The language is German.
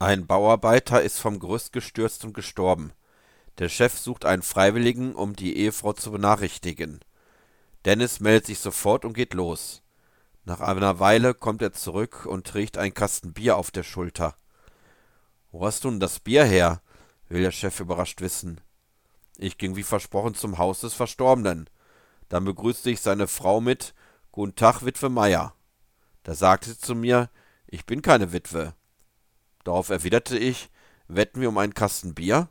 Ein Bauarbeiter ist vom Gerüst gestürzt und gestorben. Der Chef sucht einen Freiwilligen, um die Ehefrau zu benachrichtigen. Dennis meldet sich sofort und geht los. Nach einer Weile kommt er zurück und trägt einen Kasten Bier auf der Schulter. Wo hast du denn das Bier her? will der Chef überrascht wissen. Ich ging wie versprochen zum Haus des Verstorbenen. Dann begrüßte ich seine Frau mit Guten Tag, Witwe Meier. Da sagte sie zu mir, ich bin keine Witwe. Darauf erwiderte ich, wetten wir um einen Kasten Bier?